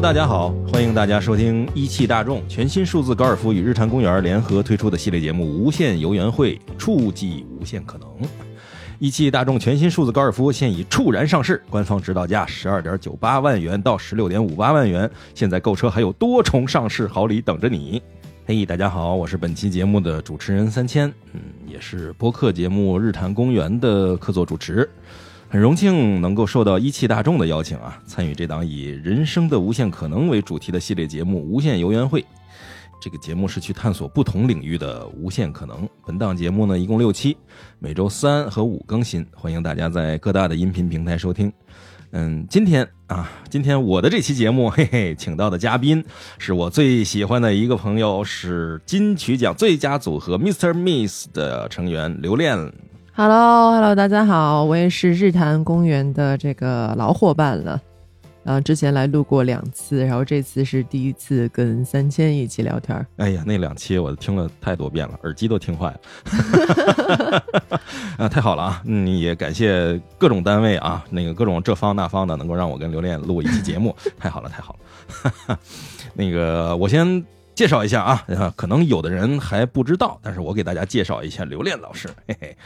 大家好，欢迎大家收听一汽大众全新数字高尔夫与日坛公园联合推出的系列节目《无限游园会》，触及无限可能。一汽大众全新数字高尔夫现已猝然上市，官方指导价十二点九八万元到十六点五八万元，现在购车还有多重上市好礼等着你。嘿，大家好，我是本期节目的主持人三千，嗯，也是播客节目《日坛公园》的客座主持。很荣幸能够受到一汽大众的邀请啊，参与这档以人生的无限可能为主题的系列节目《无限游园会》。这个节目是去探索不同领域的无限可能。本档节目呢，一共六期，每周三和五更新，欢迎大家在各大的音频平台收听。嗯，今天啊，今天我的这期节目，嘿嘿，请到的嘉宾是我最喜欢的一个朋友，是金曲奖最佳组合 Mr. Miss 的成员刘恋。Hello，Hello，大家好，我也是日坛公园的这个老伙伴了，然后之前来录过两次，然后这次是第一次跟三千一起聊天。哎呀，那两期我听了太多遍了，耳机都听坏了。啊，太好了啊！嗯，也感谢各种单位啊，那个各种这方那方的，能够让我跟刘恋录一期节目，太好了，太好了。那个，我先。介绍一下啊，可能有的人还不知道，但是我给大家介绍一下刘恋老师。嘿嘿，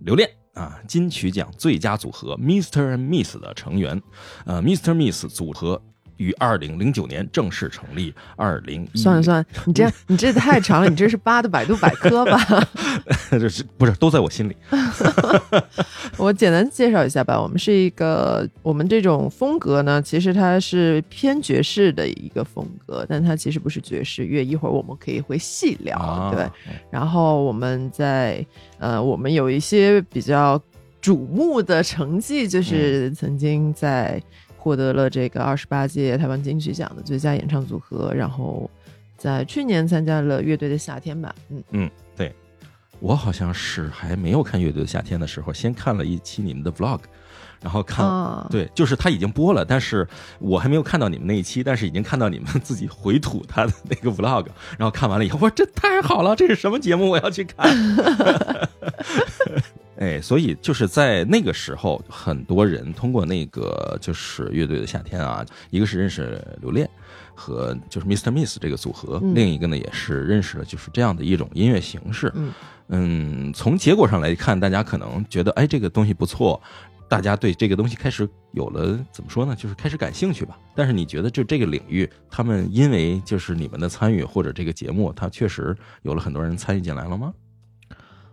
刘恋啊，金曲奖最佳组合 Mister and Miss 的成员，呃，Mister Miss 组合。于二零零九年正式成立。二零算了算了，你这 你这太长了，你这是扒的百度百科吧？这是不是都在我心里？我简单介绍一下吧。我们是一个，我们这种风格呢，其实它是偏爵士的一个风格，但它其实不是爵士乐。一会儿我们可以会细聊，对。然后我们在呃，我们有一些比较瞩目的成绩，就是曾经在。获得了这个二十八届台湾金曲奖的最佳演唱组合，然后在去年参加了乐队的夏天吧。嗯嗯，对，我好像是还没有看乐队的夏天的时候，先看了一期你们的 vlog，然后看，对，就是他已经播了，但是我还没有看到你们那一期，但是已经看到你们自己回吐他的那个 vlog，然后看完了以后，我说这太好了，这是什么节目？我要去看。哎，所以就是在那个时候，很多人通过那个就是乐队的夏天啊，一个是认识刘恋和就是 Mr. Miss 这个组合，另一个呢也是认识了就是这样的一种音乐形式。嗯，从结果上来看，大家可能觉得哎这个东西不错，大家对这个东西开始有了怎么说呢，就是开始感兴趣吧。但是你觉得就这个领域，他们因为就是你们的参与或者这个节目，它确实有了很多人参与进来了吗？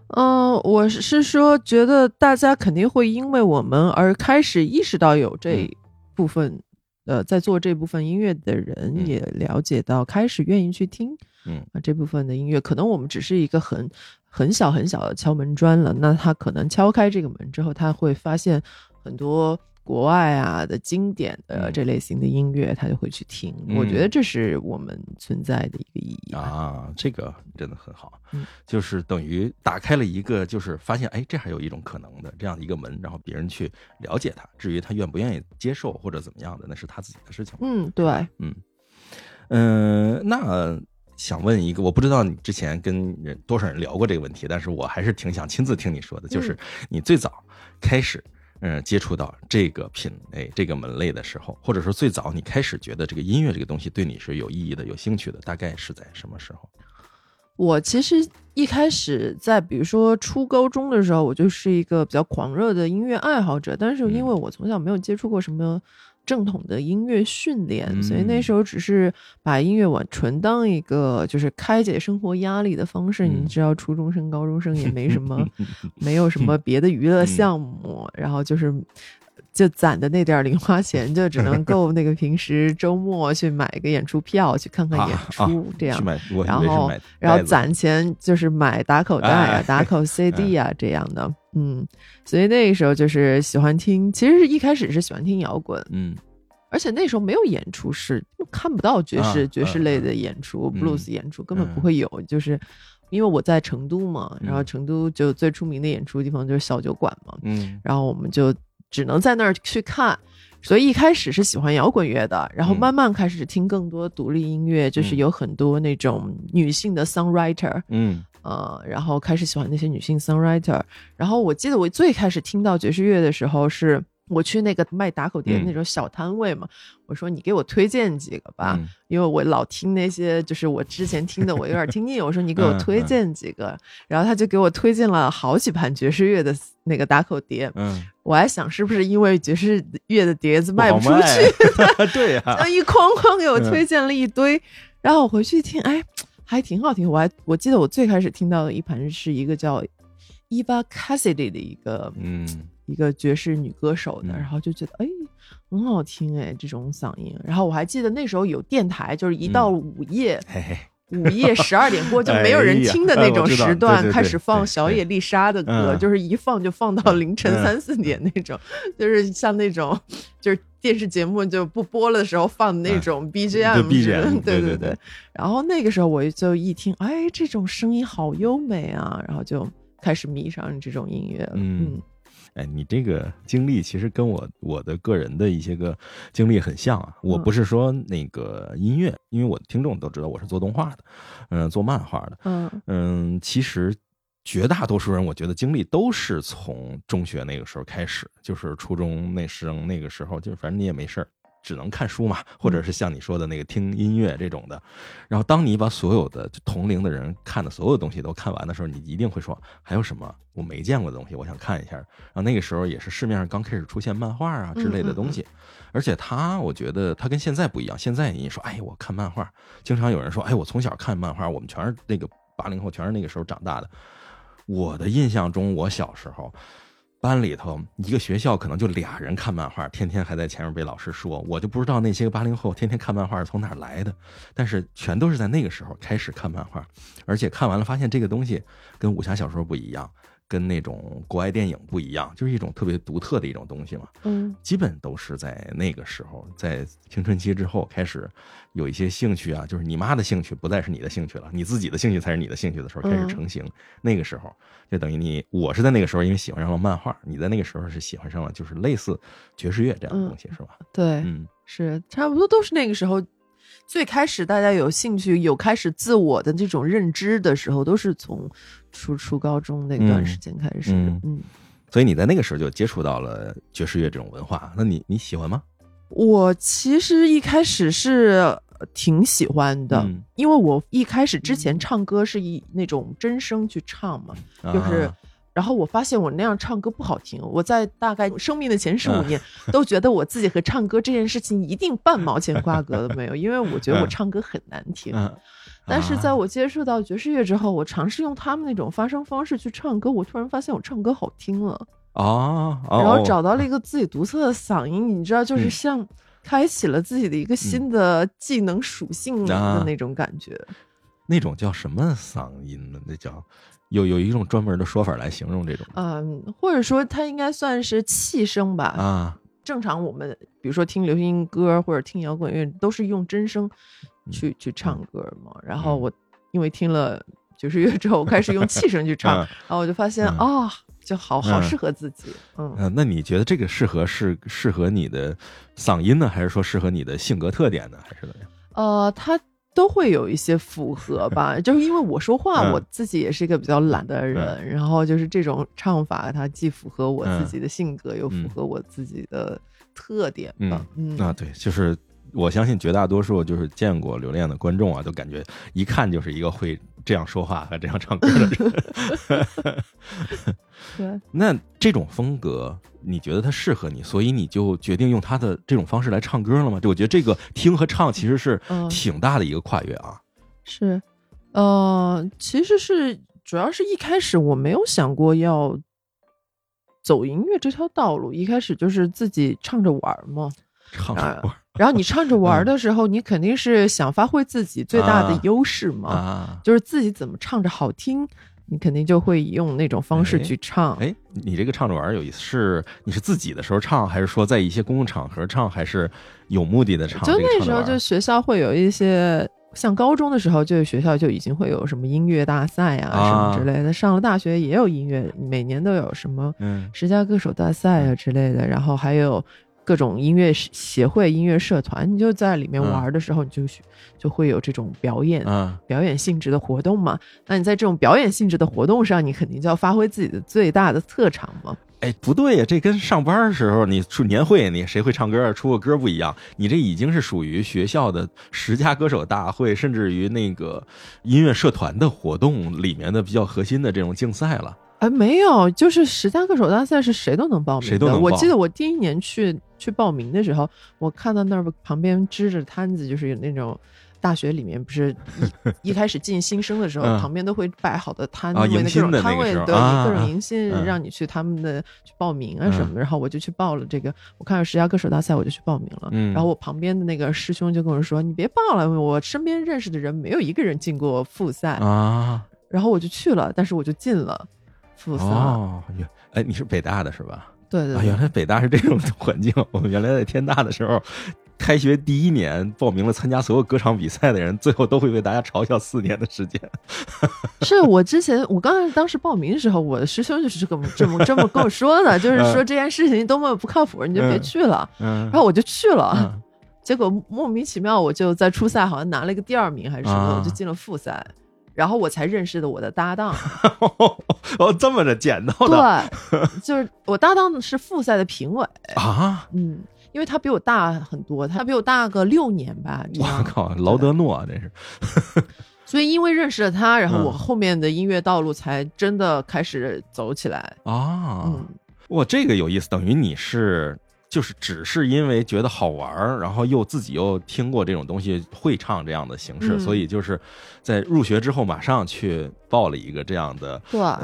嗯，我是说，觉得大家肯定会因为我们而开始意识到有这部分，呃，在做这部分音乐的人也了解到，开始愿意去听，嗯。啊，这部分的音乐，可能我们只是一个很很小很小的敲门砖了，那他可能敲开这个门之后，他会发现很多。国外啊的经典的这类型的音乐，他就会去听。我觉得这是我们存在的一个意义啊，这个真的很好，就是等于打开了一个，就是发现哎，这还有一种可能的这样的一个门，然后别人去了解他。至于他愿不愿意接受或者怎么样的，那是他自己的事情。嗯，对，嗯嗯，那想问一个，我不知道你之前跟人多少人聊过这个问题，但是我还是挺想亲自听你说的，就是你最早开始。嗯，接触到这个品类、这个门类的时候，或者说最早你开始觉得这个音乐这个东西对你是有意义的、有兴趣的，大概是在什么时候？我其实一开始在比如说初高中的时候，我就是一个比较狂热的音乐爱好者，但是因为我从小没有接触过什么。正统的音乐训练，所以那时候只是把音乐玩纯当一个就是开解生活压力的方式。你知道，初中生、高中生也没什么，没有什么别的娱乐项目，然后就是就攒的那点零花钱，就只能够那个平时周末去买个演出票，去看看演出这样。然后，然后攒钱就是买打口袋啊、打口 CD 啊这样的。嗯，所以那个时候就是喜欢听，其实是一开始是喜欢听摇滚，嗯，而且那时候没有演出是看不到爵士爵士类的演出，blues 演出根本不会有，就是因为我在成都嘛，然后成都就最出名的演出地方就是小酒馆嘛，嗯，然后我们就只能在那儿去看，所以一开始是喜欢摇滚乐的，然后慢慢开始听更多独立音乐，就是有很多那种女性的 songwriter，嗯。呃，然后开始喜欢那些女性 songwriter，然后我记得我最开始听到爵士乐的时候是我去那个卖打口碟嗯那种小摊位嘛，我说你给我推荐几个吧，嗯因为我老听那些就是我之前听的，我有点听腻。我说你给我嗯推荐几个，然后他就给我推荐了好几盘爵士乐的那个打口碟。嗯，我还想是不是因为爵士乐的碟子卖不出去，对呀、一筐筐给我嗯推荐了一堆，然后我回去听，哎，还挺好听。我还我记得我最开始听到的一盘是一个叫 Eva Cassidy 的一个嗯一个爵士女歌手的，嗯。然后就觉得哎很好听哎这种嗓音。然后我还记得那时候有电台，就是一到午夜、嘿嘿，午夜十二点过就没有人听的那种时段，开始放小野丽莎的歌，嗯。就是一放就放到凌晨嗯三四点那种，就是像那种就是电视节目就不播了的时候放的那种 BGM，、嗯对对对对对对。然后那个时候我就一听，哎，这种声音好优美啊，然后就开始迷上这种音乐了。嗯哎，你这个经历其实跟我我的个人的一些个经历很像啊。我嗯不是说那个音乐，因为我的听众都知道我是做动画的，嗯、做漫画的，嗯嗯，其实绝大多数人，我觉得经历都是从中学那个时候开始，就是初中那生那个时候，就是反正你也没事儿，只能看书嘛，或者是像你说的那个听音乐这种的。然后当你把所有的同龄的人看的所有东西都看完的时候，你一定会说还有什么我没见过的东西，我想看一下。然后那个时候也是市面上刚开始出现漫画啊之类的东西，而且他我觉得他跟现在不一样。现在你说哎，我看漫画，经常有人说哎，我从小看漫画，我们全是那个八零后，全是那个时候长大的。我的印象中，我小时候班里头一个学校可能就俩人看漫画，天天还在前面被老师说，我就不知道那些个八零后天天看漫画是从哪来的，但是全都是在那个时候开始看漫画，而且看完了发现这个东西跟武侠小说不一样，跟那种国外电影不一样，就是一种特别独特的一种东西嘛。嗯基本都是在那个时候，在青春期之后开始有一些兴趣啊，就是你妈的兴趣不再是你的兴趣了，你自己的兴趣才是你的兴趣的时候开始成型。那个时候就等于你，我是在那个时候因为喜欢上了漫画，你在那个时候是喜欢上了就是类似爵士乐这样的东西，是吧？对，嗯是差不多都是那个时候。最开始大家有兴趣、有开始自我的这种认知的时候，都是从初初高中那段嗯时间开始。嗯嗯，所以你在那个时候就接触到了爵士乐这种文化，那你你喜欢吗？我其实一开始是挺喜欢的，嗯因为我一开始之前唱歌是以那种真声去唱嘛，就是啊然后我发现我那样唱歌不好听，我在大概生命的前十五嗯。年都觉得我自己和唱歌这件事情一定半毛钱瓜葛都没有，因为我觉得我嗯。唱歌很难听。嗯，但是在啊我接触到爵士乐之后，我尝试用他们那种发声方式去唱歌，我突然发现我唱歌好听了，哦，哦然后找到了一个自己独特的嗓音，你知道，就是嗯像开启了自己的一个新的技能属性啊。的那种感觉。那种叫什么嗓音呢？那叫有有一种专门的说法来形容这种嗯，或者说它应该算是气声吧。啊，正常我们比如说听流行歌或者听摇滚乐，都是用真声去、去唱歌嘛。然后嗯我因为听了爵士乐之后，我开始用气声去唱，嗯然后我就发现啊、嗯就好好嗯适合自己。嗯，嗯，那你觉得这个适合是适合你的嗓音呢，还是说适合你的性格特点呢，还是怎么样？呃，它都会有一些符合吧，就是因为我说话，嗯。我自己也是一个比较懒的人，然后就是这种唱法，它既符合我自己的性格，又符嗯。合我自己的特点吧。嗯。啊，对，就是我相信绝大多数就是见过留恋的观众啊，都感觉一看就是一个会这样说话和这样唱歌的人。对，那这种风格，你觉得它适合你，所以你就决定用他的这种方式来唱歌了吗？就我觉得这个听和唱其实是嗯挺大的一个跨越啊。是，呃，其实是主要是一开始我没有想过要走音乐这条道路，一开始就是自己唱着玩嘛。唱啊歌然后你唱着玩儿的时候，你肯定是想发挥自己最大的啊优势嘛，啊，就是自己怎么唱着好听，你肯定就会用那种方式哎去唱。哎，你这个唱着玩儿有意思，是你是自己的时候唱，还是说在一些公共场合唱，还是有目的的唱？就那时候，就学校会有一些，像高中的时候，就学校就已经会有什么音乐大赛啊啊什么之类的。上了大学也有音乐，每年都有什么嗯十佳歌手大赛啊之类的，然后还有各种音乐协会、音乐社团，你就在里面玩的时候，你就就会有这种表演、嗯表演性质的活动嘛。那你在这种表演性质的活动上，你肯定就要发挥自己的最大的特长嘛。哎，不对呀，这跟上班的时候你出年会，你谁会唱歌出个歌不一样？你这已经是属于学校的十佳歌手大会，甚至于那个音乐社团的活动里面的比较核心的这种竞赛了。哎，没有，就是十佳歌手大赛是谁都能报名的。谁都能报我记得我第一年去去报名的时候，我看到那儿旁边支着摊子，就是有那种。大学里面不是 一一开始进新生的时候，嗯旁边都会摆好的摊啊位，那种摊位，对，啊各种迎新，嗯让你去他们的去报名啊什么的。然后我就去报了这个，我看到十佳歌手大赛，我就去报名了。嗯然后我旁边的那个师兄就跟我说：“你别报了，我身边认识的人没有一个人进过复赛。啊，然后我就去了，但是我就进了复赛。哦，原哎，你是北大的是吧？啊，对对对原来北大是这种 环境。我们原来在天大的时候，开学第一年报名了参加所有歌唱比赛的人，最后都会被大家嘲笑四年的时间。是我之前我刚才当时报名的时候，我的师兄就是这么这么这么跟我说的，就是说这件事情多么不靠谱，你就别去了。嗯然后我就去了，嗯结果莫名其妙我就在初赛好像拿了一个第二名还是什么，啊我就进了复赛。然后我才认识的我的搭档，哦，这么着捡到的对，就是我搭档是复赛的评委，啊！嗯，因为他比我大很多，他比我大个六年吧，我靠，劳德诺啊，这是所以因为认识了他，然后嗯我后面的音乐道路才真的开始走起来。啊！嗯，哇，这个有意思，等于你是就是只是因为觉得好玩儿，然后又自己又听过这种东西，会唱这样的形式，嗯。所以就是在入学之后马上去报了一个这样的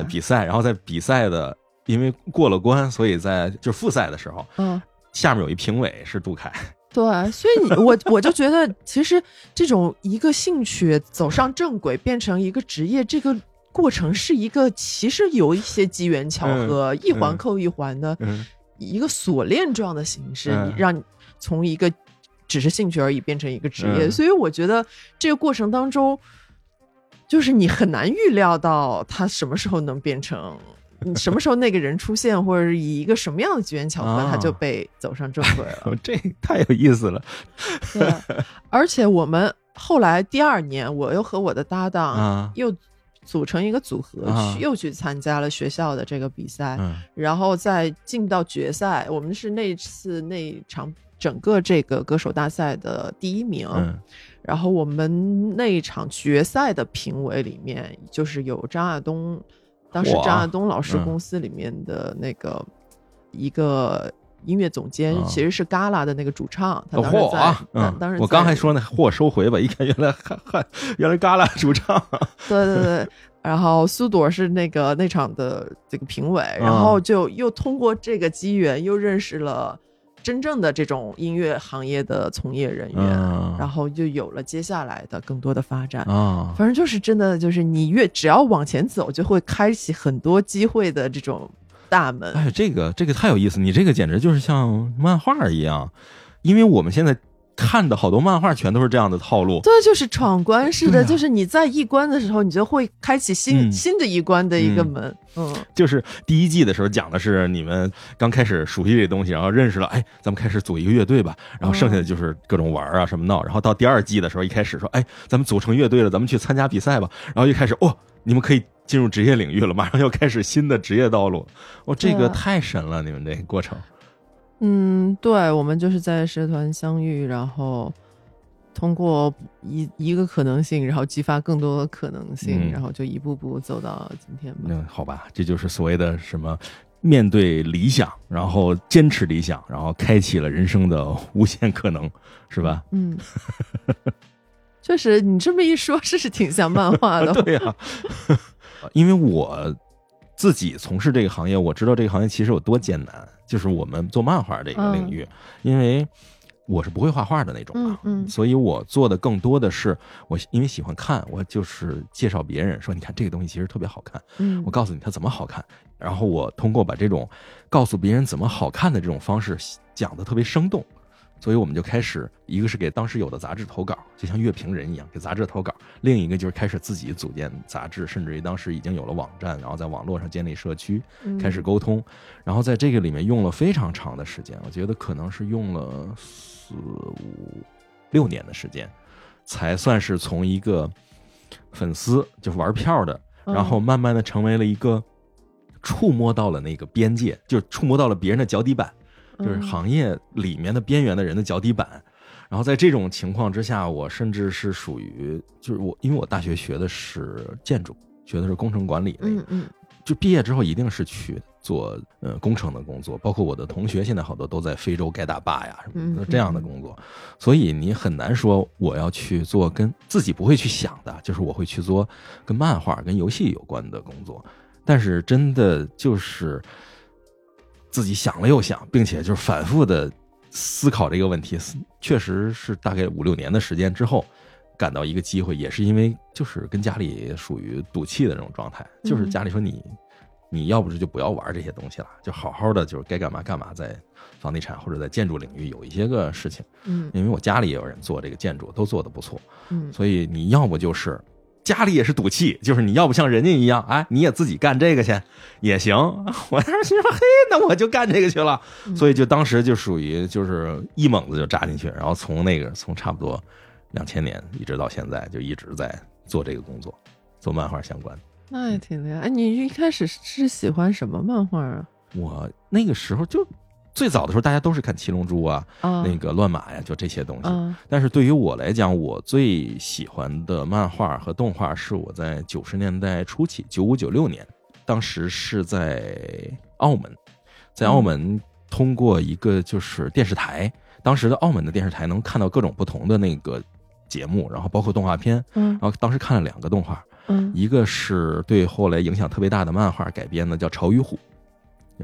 比赛，然后在比赛的因为过了关，所以在就是复赛的时候，嗯，下面有一评委是杜凯，对，所以你我我就觉得，其实这种一个兴趣走上正轨，变成一个职业，这个过程是一个其实有一些机缘巧合，一环扣一环的嗯一个锁链状的形式，嗯让你从一个只是兴趣而已变成一个职业。嗯所以我觉得这个过程当中，就是你很难预料到他什么时候能变成。你什么时候那个人出现，或者是以一个什么样的机缘巧合，啊他就被走上正轨了。哦这太有意思了，对，而且我们后来第二年，我又和我的搭档啊又组成一个组合，啊去又去参加了学校的这个比赛，嗯然后再进到决赛。我们是那次那场整个这个歌手大赛的第一名。嗯然后我们那一场决赛的评委里面，就是有张亚东，当时张亚东老师嗯公司里面的那个一个音乐总监，啊其实是 Gala 的那个主唱，他当时在！当时在我刚还说那货收回吧，一看原来还还原来旮旯主唱，对对对。然后苏朵是那个那场的这个评委，然后就又通过这个机缘又认识了真正的这种音乐行业的从业人员，嗯然后就有了接下来的更多的发展。啊反正就是真的，就是你越只要往前走，就会开启很多机会的这种大门。哎，这个这个太有意思，你这个简直就是像漫画一样，因为我们现在看的好多漫画全都是这样的套路。对，就是闯关式的，啊。就是你在一关的时候，你就会开启新、嗯。新的一关的一个门。嗯，就是第一季的时候讲的是你们刚开始熟悉这东西，然后认识了，哎，咱们开始组一个乐队吧，然后剩下的就是各种玩啊什么闹，然后到第二季的时候，一开始说，哎，咱们组成乐队了，咱们去参加比赛吧，然后一开始，哦，你们可以进入职业领域了，马上要开始新的职业道路，哦，这个太神了，你们这个过程。嗯，对，我们就是在社团相遇，然后通过一一个可能性，然后激发更多的可能性，嗯然后就一步步走到今天吧。那好吧，这就是所谓的什么。面对理想，然后坚持理想，然后开启了人生的无限可能，是吧？嗯，确实，你这么一说，是是挺像漫画的。对呀、因为我自己从事这个行业，我知道这个行业其实有多艰难。就是我们做漫画这个领域，因为我是不会画画的那种啊，所以我做的更多的是我因为喜欢看，我就是介绍别人说，你看这个东西其实特别好看，嗯我告诉你它怎么好看，然后我通过把这种告诉别人怎么好看的这种方式讲的特别生动。所以我们就开始，一个是给当时有的杂志投稿，就像乐评人一样给杂志投稿；另一个就是开始自己组建杂志，甚至于当时已经有了网站，然后在网络上建立社区，开始沟通。然后在这个里面用了非常长的时间，我觉得可能是用了四五六年的时间，才算是从一个粉丝就是玩票的，然后慢慢的成为了一个触摸到了那个边界，就触摸到了别人的脚底板。就是行业里面的边缘的人的脚底板，然后在这种情况之下，我甚至是属于，就是我，因为我大学学的是建筑，学的是工程管理，嗯嗯，就毕业之后一定是去做呃工程的工作，包括我的同学现在好多都在非洲盖大坝呀什么的这样的工作，所以你很难说我要去做跟自己不会去想的，就是我会去做跟漫画、跟游戏有关的工作，但是真的就是。自己想了又想，并且就是反复的思考这个问题，确实是大概五六年的时间之后，感到一个机会，也是因为就是跟家里属于赌气的这种状态，就是家里说你你要不是就不要玩这些东西了，就好好的就是该干嘛干嘛，在房地产或者在建筑领域有一些个事情，嗯，因为我家里也有人做这个建筑，都做的不错，嗯，所以你要不就是。家里也是赌气，就是你要不像人家一样，哎，你也自己干这个去也行。我当时心说，嘿，那我就干这个去了。所以就当时就属于就是一猛子就扎进去，然后从那个从差不多两千年一直到现在，就一直在做这个工作，做漫画相关。那也挺厉害。哎，你一开始是喜欢什么漫画啊？我那个时候就。最早的时候，大家都是看《七龙珠》啊，那个乱马呀，就这些东西。但是对于我来讲，我最喜欢的漫画和动画是我在九十年代初期，九五九六年，当时是在澳门，在澳门通过一个就是电视台，当时的澳门的电视台能看到各种不同的那个节目，然后包括动画片。嗯然后当时看了两个动画，一个是对后来影响特别大的漫画改编的，叫《潮与虎》。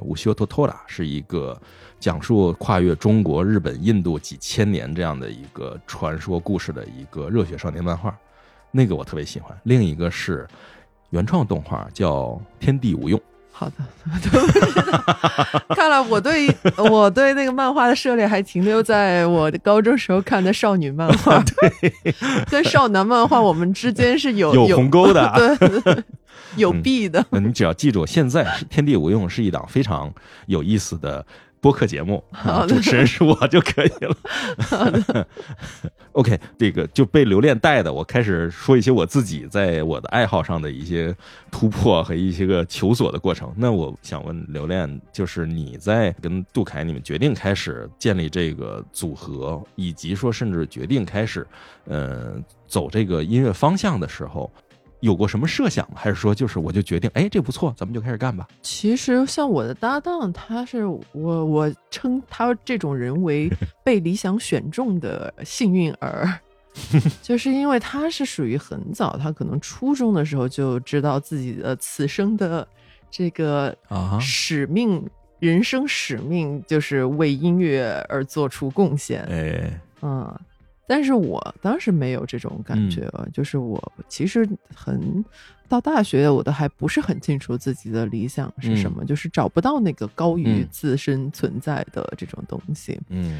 乌修托托拉是一个讲述跨越中国、日本、印度几千年这样的一个传说故事的一个热血少年漫画，那个我特别喜欢。另一个是原创动画，叫《天地无用》。好的，看来我对我对那个漫画的涉猎还停留在我的高中时候看的少女漫画，对，跟少男漫画我们之间是有有鸿沟的，对。有弊的，那你只要记住，现在《天地无用》是一档非常有意思的播客节目，主持人是我就可以了。OK，这个就被留恋带的，我开始说一些我自己在我的爱好上的一些突破和一些个求索的过程。那我想问留恋，就是你在跟杜凯你们决定开始建立这个组合，以及说甚至决定开始，呃，走这个音乐方向的时候。有过什么设想吗？还是说就是我就决定，哎，这不错，咱们就开始干吧。其实像我的搭档，他是我我称他这种人为 被理想选中的幸运儿，就是因为他是属于很早，他可能初中的时候就知道自己的此生的这个啊使命，人生使命就是为音乐而做出贡献。哎，嗯。但是我当时没有这种感觉，就是我其实很到大学，我都还不是很清楚自己的理想是什么，就是找不到那个高于自身存在的这种东西。嗯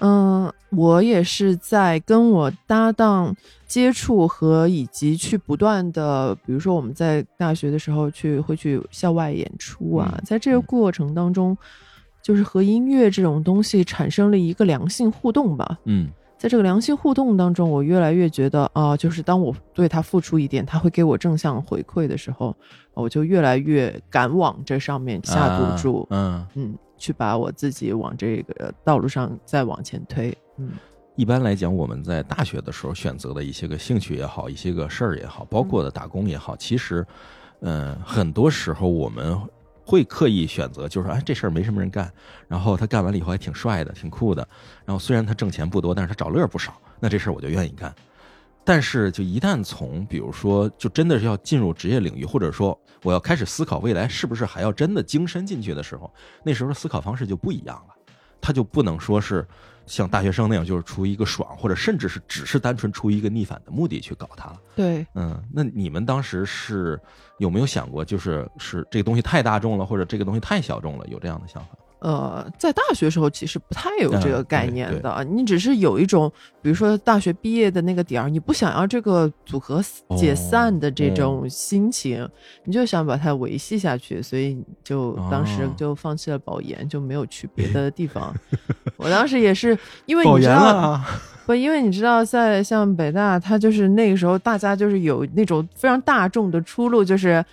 嗯，我也是在跟我搭档接触和以及去不断的，比如说我们在大学的时候去会去校外演出啊，在这个过程当中，就是和音乐这种东西产生了一个良性互动吧。嗯。在这个良性互动当中，我越来越觉得啊，就是当我对他付出一点，他会给我正向回馈的时候，我就越来越敢往这上面下赌注，嗯嗯，去把我自己往这个道路上再往前推。嗯，一般来讲，我们在大学的时候选择的一些个兴趣也好，一些个事儿也好，包括的打工也好，其实，嗯，很多时候我们。会刻意选择，就是说，哎，这事儿没什么人干，然后他干完了以后还挺帅的，挺酷的。然后虽然他挣钱不多，但是他找乐儿不少，那这事儿我就愿意干。但是，就一旦从，比如说，就真的是要进入职业领域，或者说我要开始思考未来是不是还要真的精深进去的时候，那时候思考方式就不一样了。他就不能说是像大学生那样，就是出于一个爽，或者甚至是只是单纯出于一个逆反的目的去搞它了。对，嗯，那你们当时是有没有想过，就是是这个东西太大众了，或者这个东西太小众了，有这样的想法？呃，在大学时候其实不太有这个嗯概念的，你只是有一种，比如说大学毕业的那个点儿，你不想要这个组合解散的这种心情，你就想把它维系下去，所以就当时哦就放弃了保研，就没有去别的地方。我当时也是因为你知道，了，不，因为你知道，在像北大，它就是那个时候大家就是有那种非常大众的出路，就是。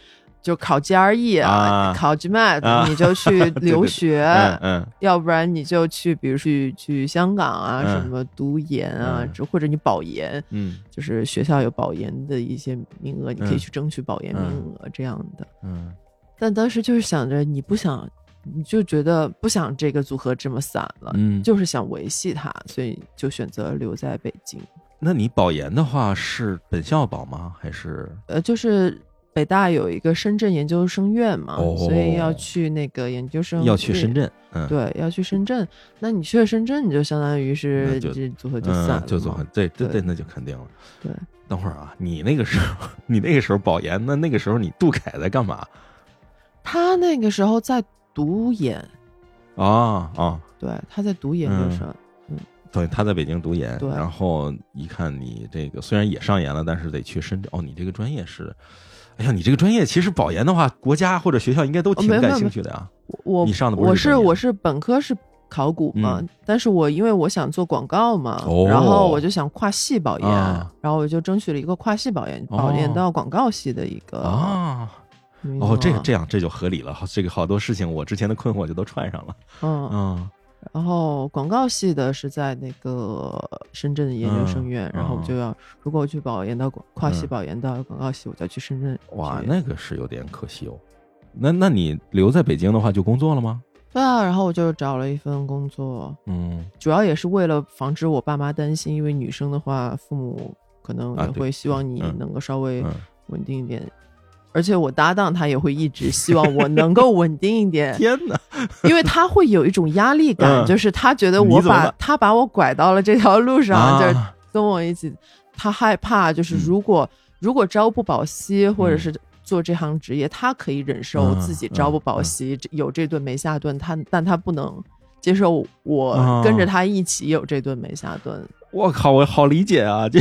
就考 GRE 啊。考 GMAT，、啊。你就去 对对留学，嗯嗯。要不然你就去，比如去去香港啊，嗯。什么读研啊，嗯。或者你保研，嗯。就是学校有保研的一些名额，你可以嗯去争取保研名额这样的。嗯。但当时就是想着，你不想，你就觉得不想这个组合这么散了，嗯，就是想维系它，所以就选择留在北京。那你保研的话是本校保吗？还是？呃，就是北大有一个深圳研究生院嘛，哦所以要去那个研究生要去深圳。嗯，对，要去深圳。那你去了深圳，你就相当于是组合就散了就组合对对，对那就肯定了。对，等会儿啊，你那个时候，你那个时候保研，那那个时候你杜凯在干嘛？他那个时候在读研，啊啊，对，他在读研究生。对，他在北京读研，对然后一看你这个虽然也上研了，但是得去深圳。哦，你这个专业是，哎呀，你这个专业其实保研的话，国家或者学校应该都挺感兴趣的呀。我你上的不是我是我是本科是考古嘛，嗯但是我因为我想做广告嘛，哦然后我就想跨系保研，啊然后我就争取了一个跨系保研，哦保研到广告系的一个啊，哦，这个这样这就合理了。这个好多事情我之前的困惑就都串上了。嗯，嗯然后广告系的是在那个深圳的研究生院，嗯然后我就要如果我去保研到广跨系嗯保研到广告系，我就要去深圳哇，那个是有点可惜哦。那那你留在北京的话，就工作了吗？对啊，然后我就找了一份工作，嗯主要也是为了防止我爸妈担心，因为女生的话，父母可能也会希望你嗯能够稍微嗯，稳定一点。而且我搭档他也会一直希望我 能够稳定一点，天哪！因为他会有一种压力感，嗯。就是他觉得我把他把我拐到了这条路上，就是啊，跟我一起，他害怕就是嗯。如果、如果朝不保夕，或者嗯。是做这行职业，他可以忍受嗯自己朝不保夕，这有这顿没下顿，他但他不能接受我哦跟着他一起有这顿没下顿。我靠，我好理解啊！这，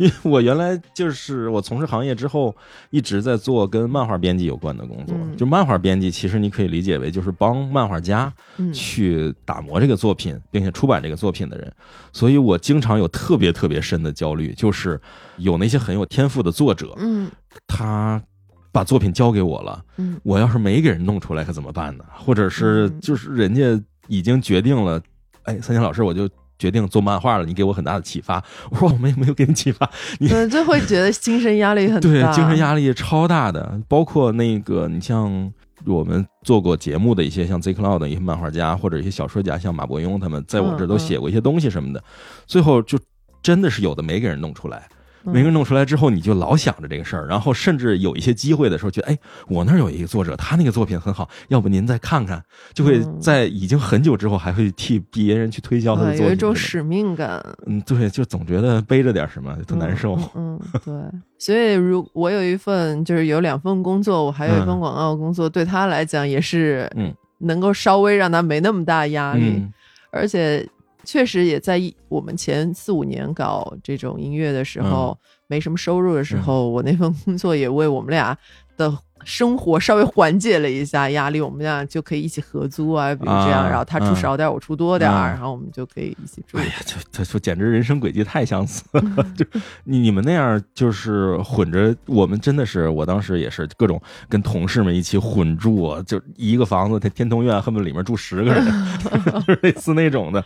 因为我原来就是我从事行业之后，一直在做跟漫画编辑有关的工作。嗯就漫画编辑，其实你可以理解为就是帮漫画家嗯去打磨这个作品，并且出版这个作品的人。所以我经常有特别特别深的焦虑，就是有那些很有天赋的作者，嗯他把作品交给我了，嗯我要是没给人弄出来，可怎么办呢？或者是嗯就是人家已经决定了，哎，三千老师，我就决定做漫画了，你给我很大的启发。我说我们也没有给你启发，你对，就会觉得精神压力很大，对精神压力超大的，包括那个你像我们做过节目的一些像 Z Cloud 的一些漫画家或者一些小说家，像马伯庸他们，在我这儿都写过一些东西什么的，最后就真的是有的没给人弄出来。嗯没人弄出来之后，你就老想着这个事儿，然后甚至有一些机会的时候，觉得哎，我那儿有一个作者，他那个作品很好，要不您再看看，就会嗯在已经很久之后，还会替别人去推销他的对作品。有一种使命感，嗯，对，就总觉得背着点什么，特难受。嗯，对。所以，如我有一份就是有两份工作，我还有一份嗯广告工作，对他来讲也是，嗯，能够稍微让他没那么大压力，嗯而且确实也在一我们前四五年搞这种音乐的时候，没什么收入的时候，我那份工作也为我们俩的生活稍微缓解了一下压力，我们俩就可以一起合租啊，比如这样，啊然后他出嗯少点，我出多点，啊然后我们就可以一起住。哎呀，这这说简直人生轨迹太相似了。就你你们那样就是混着，我们真的是，我当时也是各种跟同事们一起混住啊，就一个房子，天天通苑恨不得里面住十个人，就是类似那种的。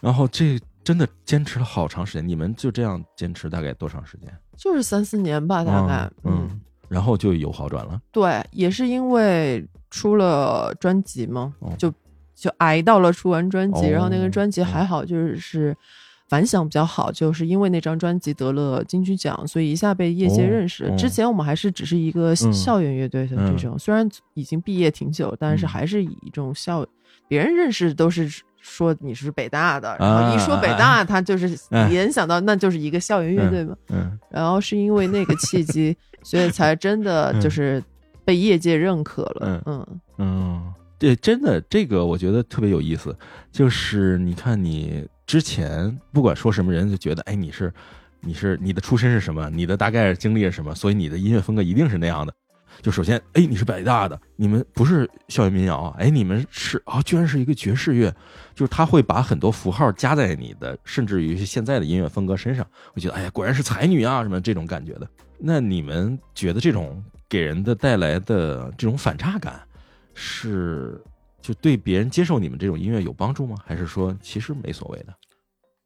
然后这真的坚持了好长时间，你们就这样坚持大概多长时间？就是三四年吧，大概，嗯，嗯然后就有好转了。对，也是因为出了专辑嘛，哦就就挨到了出完专辑，哦然后那个专辑还好，就是反响比较好，就是因为那张专辑得了金曲奖，所以一下被业界哦认识。哦之前我们还是只是一个嗯校园乐队的这种，虽然已经毕业挺久，但是嗯还是以一种校，别人认识都是。说你是北大的，啊然后一说北大，他就是哎联想到那就是一个校园乐队嘛。嗯然后是因为那个契机，所以才 真的就是被业界认可了。嗯嗯，对，真的，这个我觉得特别有意思。就是你看，你之前不管说什么人，就觉得，哎，你是，你是你的出身是什么，你的大概经历是什么，所以你的音乐风格一定是那样的。就首先，哎，你是北大的，你们不是校园民谣啊？哎，你们是啊，居然是一个爵士乐，就是他会把很多符号加在你的，甚至于现在的音乐风格身上。我觉得，哎呀，果然是才女啊，什么这种感觉的。那你们觉得这种给人的带来的这种反差感？是，就对别人接受你们这种音乐有帮助吗？还是说其实没所谓的？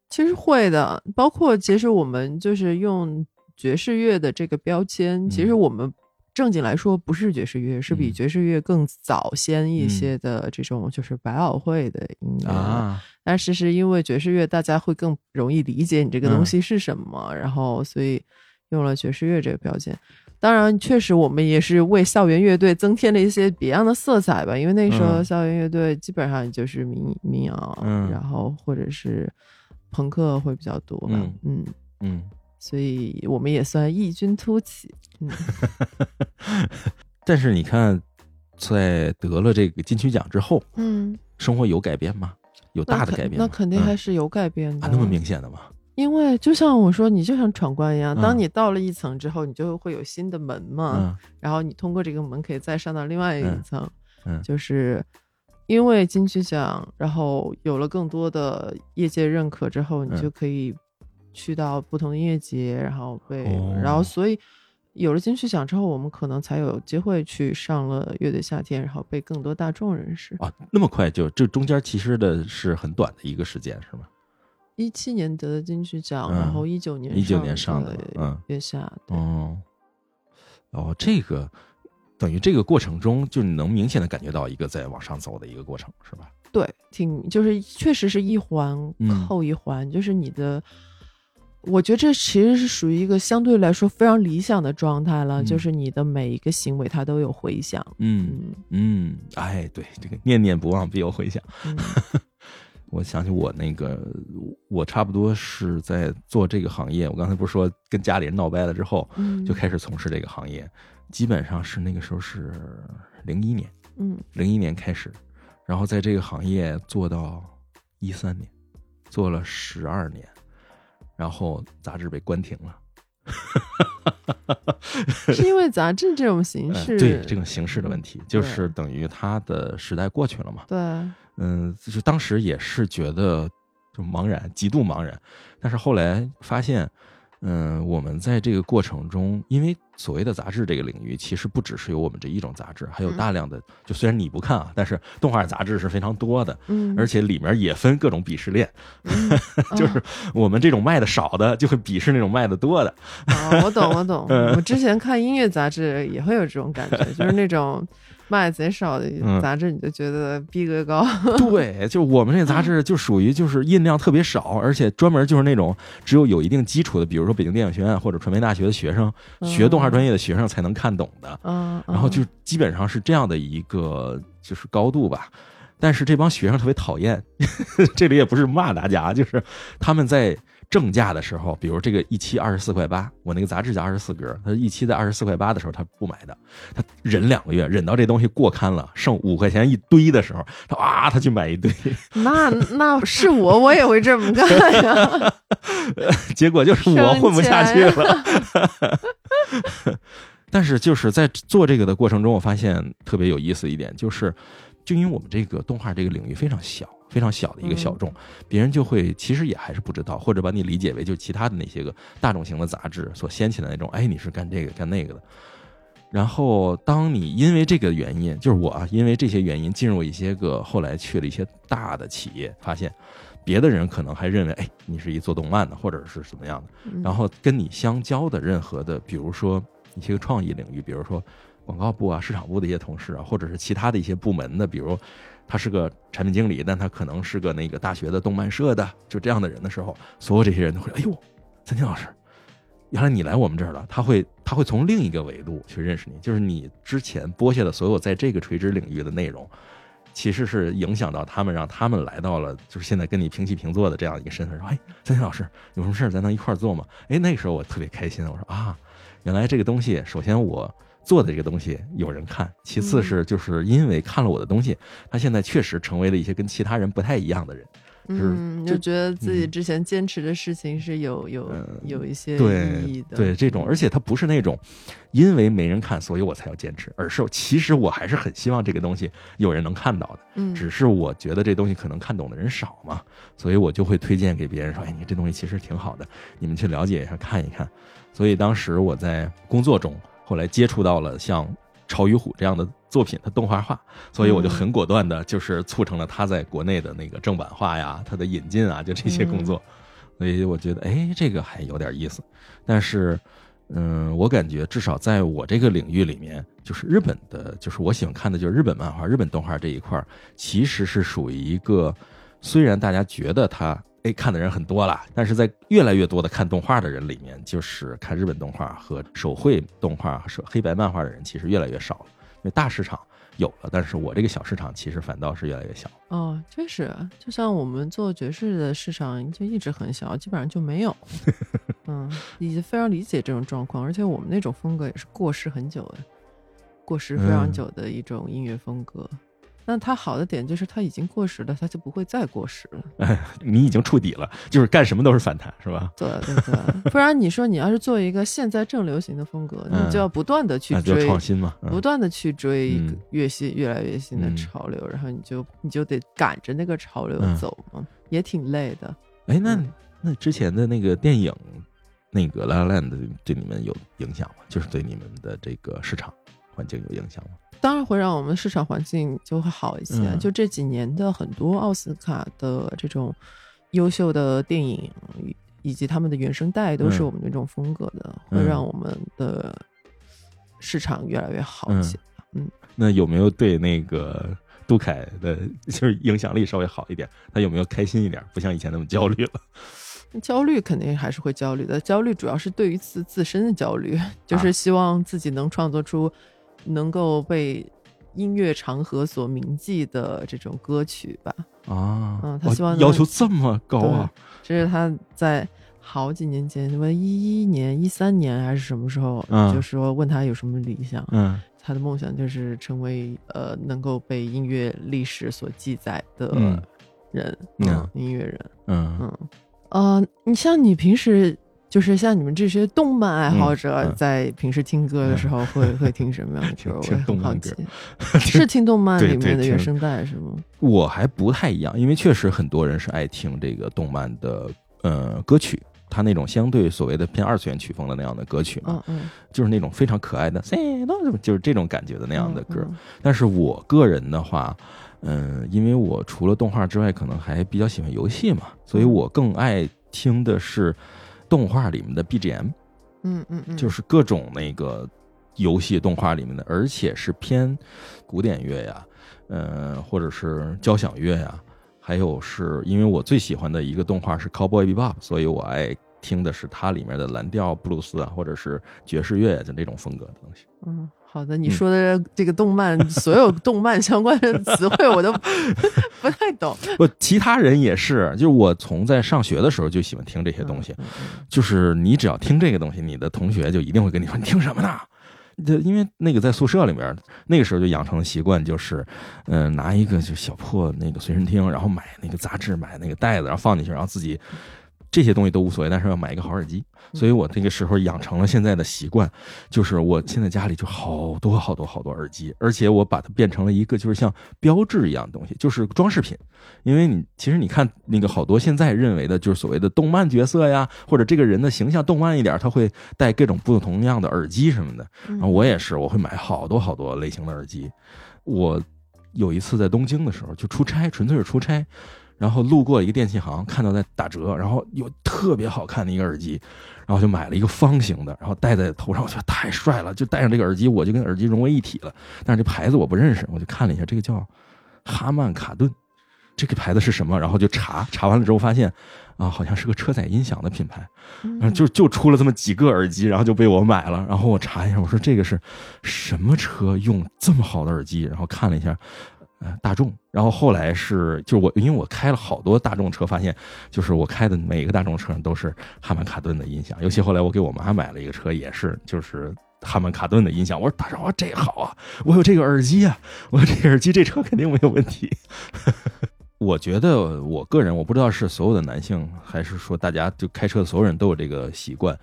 其实会的，包括其实我们就是用爵士乐的这个标签，其实我们正经来说不是爵士乐，是比爵士乐更早先一些的这种就是百老汇的音乐啊。但是是因为爵士乐大家会更容易理解你这个东西是什么，然后所以用了爵士乐这个标签。当然，确实我们也是为校园乐队增添了一些别样的色彩吧。因为那时候校园乐队基本上就是民民谣，然后或者是朋克会比较多吧。嗯嗯，所以我们也算异军突起。嗯，但是你看，在得了这个金曲奖之后，嗯，生活有改变吗？有大的改变？那肯定还是有改变的。那么明显的吗？因为就像我说，你就像闯关一样，当你到了一层之后，你就会有新的门嘛，然后你通过这个门可以再上到另外一层。嗯，就是因为金曲奖，然后有了更多的业界认可之后，你就可以去到不同的音乐节，然后被，然后所以有了金曲奖之后，我们可能才有机会去上了乐队夏天，然后被更多大众认识。啊，那么快就这中间其实的是很短的一个时间，是吗？一七年得的金曲奖，然后一九年一九年上的嗯月下哦哦，这个等于这个过程中，就你能明显的感觉到一个在往上走的一个过程，是吧？对，挺就是确实是一环扣一环，就是你的，我觉得这其实是属于一个相对来说非常理想的状态了，就是你的每一个行为它都有回响。嗯嗯，哎，对，这个念念不忘必有回响。我想起我那个，我差不多是在做这个行业。我刚才不是说跟家里人闹掰了之后，就开始从事这个行业，基本上是那个时候是零一年，嗯，零一年开始，然后在这个行业做到一三年，做了十二年，然后杂志被关停了。是因为杂志这种形式，对这种形式的问题，就是等于它的时代过去了嘛？对。嗯，就是当时也是觉得就茫然，极度茫然。但是后来发现，嗯，我们在这个过程中，因为所谓的杂志这个领域，其实不只是有我们这一种杂志，还有大量的。就虽然你不看啊，但是动画杂志是非常多的，嗯，而且里面也分各种鄙视链，就是我们这种卖的少的，就会鄙视那种卖的多的。哦，我懂，我懂。我之前看音乐杂志也会有这种感觉，就是那种。卖贼少的杂志，你就觉得逼格高。对，就我们这杂志就属于就是印量特别少，而且专门就是那种只有有一定基础的，比如说北京电影学院或者传媒大学的学生，学动画专业的学生才能看懂的。嗯，然后就基本上是这样的一个就是高度吧。但是这帮学生特别讨厌，这里也不是骂大家，就是他们在。正价的时候，比如这个一期二十四块八，我那个杂志叫二十四格，他一期在二十四块八的时候，他不买的，他忍两个月，忍到这东西过刊了，剩五块钱一堆的时候，他啊，他去买一堆。那那是我，我也会这么干呀。结果就是我混不下去了。但是就是在做这个的过程中，我发现特别有意思一点，就是就因为我们这个动画这个领域非常小。非常小的一个小众，别人就会其实也还是不知道，或者把你理解为就其他的那些个大众型的杂志所掀起的那种，哎，你是干这个干那个的。然后，当你因为这个原因，就是我啊，因为这些原因进入一些个后来去了一些大的企业，发现别的人可能还认为，哎，你是一做动漫的，或者是怎么样的。然后跟你相交的任何的，比如说一些个创意领域，比如说广告部啊、市场部的一些同事啊，或者是其他的一些部门的，比如。他是个产品经理，但他可能是个那个大学的动漫社的，就这样的人的时候，所有这些人都会，哎呦，三清老师，原来你来我们这儿了。他会他会从另一个维度去认识你，就是你之前播下的所有在这个垂直领域的内容，其实是影响到他们，让他们来到了就是现在跟你平起平坐的这样一个身份。说，哎，三清老师有什么事儿咱能一块儿做吗？哎，那个时候我特别开心，我说啊，原来这个东西，首先我。做的这个东西有人看，其次是就是因为看了我的东西，他现在确实成为了一些跟其他人不太一样的人。嗯，就觉得自己之前坚持的事情是有有有一些意义的。对这种，而且他不是那种因为没人看，所以我才要坚持，而是其实我还是很希望这个东西有人能看到的。嗯，只是我觉得这东西可能看懂的人少嘛，所以我就会推荐给别人说：“哎，你这东西其实挺好的，你们去了解一下，看一看。”所以当时我在工作中，后来接触到了像。潮与虎这样的作品，它动画化，所以我就很果断的，就是促成了它在国内的那个正版化呀，它的引进啊，就这些工作。所以我觉得，哎，这个还有点意思。但是，嗯，我感觉至少在我这个领域里面，就是日本的，就是我喜欢看的就是日本漫画、日本动画这一块其实是属于一个，虽然大家觉得它。哎，看的人很多了，但是在越来越多的看动画的人里面，就是看日本动画和手绘动画、和黑白漫画的人其实越来越少了。因为大市场有了，但是我这个小市场其实反倒是越来越小。哦，确实，就像我们做爵士的市场就一直很小，基本上就没有。嗯，已经非常理解这种状况，而且我们那种风格也是过时很久的，过时非常久的一种音乐风格。那它好的点就是它已经过时了，它就不会再过时了。哎，你已经触底了，就是干什么都是反弹，是吧？对对对，不然你说你要是做一个现在正流行的风格，你就要不断的去追创新嘛，不断的去追越新越来越新的潮流，然后你就你就得赶着那个潮流走嘛，也挺累的。哎，那那之前的那个电影，那个《La La Land》对你们有影响吗？就是对你们的这个市场环境有影响吗？当然会让我们市场环境就会好一些。就这几年的很多奥斯卡的这种优秀的电影，以及他们的原声带，都是我们这种风格的，会让我们的市场越来越好一些。嗯，那有没有对那个杜凯的，就是影响力稍微好一点？他有没有开心一点？不像以前那么焦虑了？焦虑肯定还是会焦虑的。焦虑主要是对于自自身的焦虑，就是希望自己能创作出。能够被音乐长河所铭记的这种歌曲吧？啊，嗯，他希望要求这么高啊！这是他在好几年前，什么一一年、一三年还是什么时候，就说问他有什么理想？嗯，他的梦想就是成为呃能够被音乐历史所记载的人，嗯，音乐人，嗯嗯，呃，你像你平时。就是像你们这些动漫爱好者，在平时听歌的时候，会会听什么样的 歌？听动漫歌，是听动漫里面的原声带是吗？我还不太一样，因为确实很多人是爱听这个动漫的呃歌曲，他那种相对所谓的偏二次元曲风的那样的歌曲嘛，嗯嗯，就是那种非常可爱的，就是这种感觉的那样的歌。但是我个人的话，嗯，因为我除了动画之外，可能还比较喜欢游戏嘛，所以我更爱听的是。动画里面的 BGM，嗯嗯嗯，就是各种那个游戏动画里面的，而且是偏古典乐呀，呃，或者是交响乐呀，还有是因为我最喜欢的一个动画是 Cowboy Bebop，所以我爱听的是它里面的蓝调布鲁斯啊，或者是爵士乐就那种风格的东西。嗯。好的，你说的这个动漫，所有动漫相关的词汇我都 不太懂。不，其他人也是，就是我从在上学的时候就喜欢听这些东西。就是你只要听这个东西，你的同学就一定会跟你说：“你听什么呢？”就因为那个在宿舍里面，那个时候就养成了习惯，就是嗯，拿一个就小破那个随身听，然后买那个杂志，买那个袋子，然后放进去，然后自己。这些东西都无所谓，但是要买一个好耳机，所以我那个时候养成了现在的习惯，就是我现在家里就好多好多好多耳机，而且我把它变成了一个就是像标志一样的东西，就是装饰品。因为你其实你看那个好多现在认为的就是所谓的动漫角色呀，或者这个人的形象动漫一点，他会戴各种不同样的耳机什么的。然后我也是，我会买好多好多类型的耳机。我有一次在东京的时候就出差，纯粹是出差。然后路过一个电器行，看到在打折，然后有特别好看的一个耳机，然后就买了一个方形的，然后戴在头上，我觉得太帅了，就戴上这个耳机，我就跟耳机融为一体了。但是这牌子我不认识，我就看了一下，这个叫哈曼卡顿，这个牌子是什么？然后就查，查完了之后发现，啊，好像是个车载音响的品牌，然后就就出了这么几个耳机，然后就被我买了。然后我查一下，我说这个是什么车用这么好的耳机？然后看了一下。呃，大众，然后后来是，就是我，因为我开了好多大众车，发现就是我开的每一个大众车上都是哈曼卡顿的音响，尤其后来我给我妈买了一个车，也是就是哈曼卡顿的音响。我说大少，这好啊，我有这个耳机啊，我有这耳机，这车肯定没有问题。我觉得我个人，我不知道是所有的男性，还是说大家就开车的所有人都有这个习惯，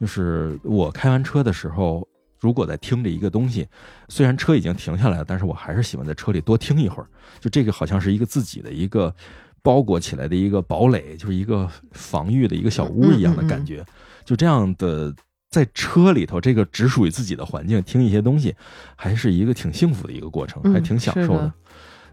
就是我开完车的时候，如果在听着一个东西，虽然车已经停下来了，但是我还是喜欢在车里多听一会儿。就这个好像是一个自己的一个包裹起来的一个堡垒，就是一个防御的一个小屋一样的感觉。就这样的在车里头，这个只属于自己的环境，听一些东西，还是一个挺幸福的一个过程，还挺享受的。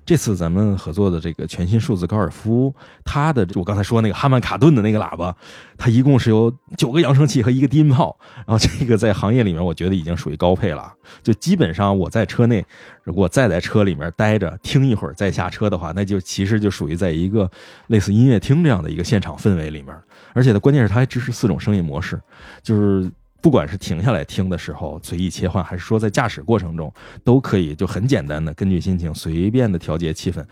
这次咱们合作的这个全新数字高尔夫，它的我刚才说那个哈曼卡顿的那个喇叭，它一共是有九个扬声器和一个低音炮，然后这个在行业里面我觉得已经属于高配了。就基本上我在车内，如果再在车里面待着听一会儿再下车的话，那就其实就属于在一个类似音乐厅这样的一个现场氛围里面。而且它关键是它还支持四种声音模式，就是。不管是停下来听的时候随意切换，还是说在驾驶过程中，都可以就很简单的根据心情随便的调节气氛，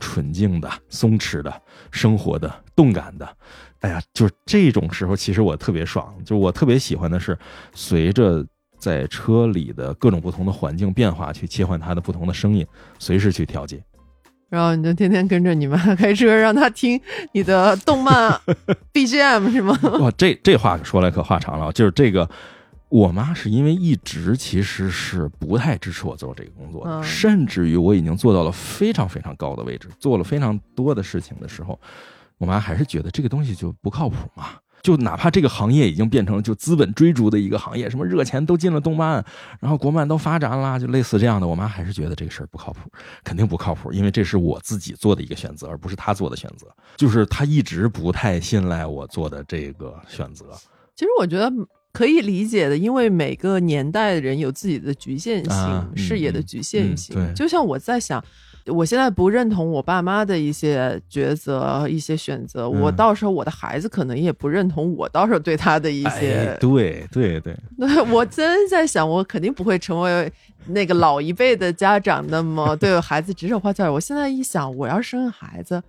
纯净的、松弛的、生活的、动感的。哎呀，就是这种时候，其实我特别爽。就我特别喜欢的是，随着在车里的各种不同的环境变化，去切换它的不同的声音，随时去调节。然后你就天天跟着你妈开车，让她听你的动漫 BGM 是吗？哇，这这话说来可话长了。就是这个，我妈是因为一直其实是不太支持我做这个工作的，甚至于我已经做到了非常非常高的位置，做了非常多的事情的时候，我妈还是觉得这个东西就不靠谱嘛。就哪怕这个行业已经变成就资本追逐的一个行业，什么热钱都进了动漫，然后国漫都发展了，就类似这样的，我妈还是觉得这个事儿不靠谱，肯定不靠谱，因为这是我自己做的一个选择，而不是她做的选择。就是她一直不太信赖我做的这个选择。其实我觉得可以理解的，因为每个年代的人有自己的局限性，视野的局限性。对，就像我在想。我现在不认同我爸妈的一些抉择、一些选择，我到时候我的孩子可能也不认同我到时候对他的一些。对对对，我真在想，我肯定不会成为那个老一辈的家长，那么对孩子指手画脚。我现在一想，我要生孩子，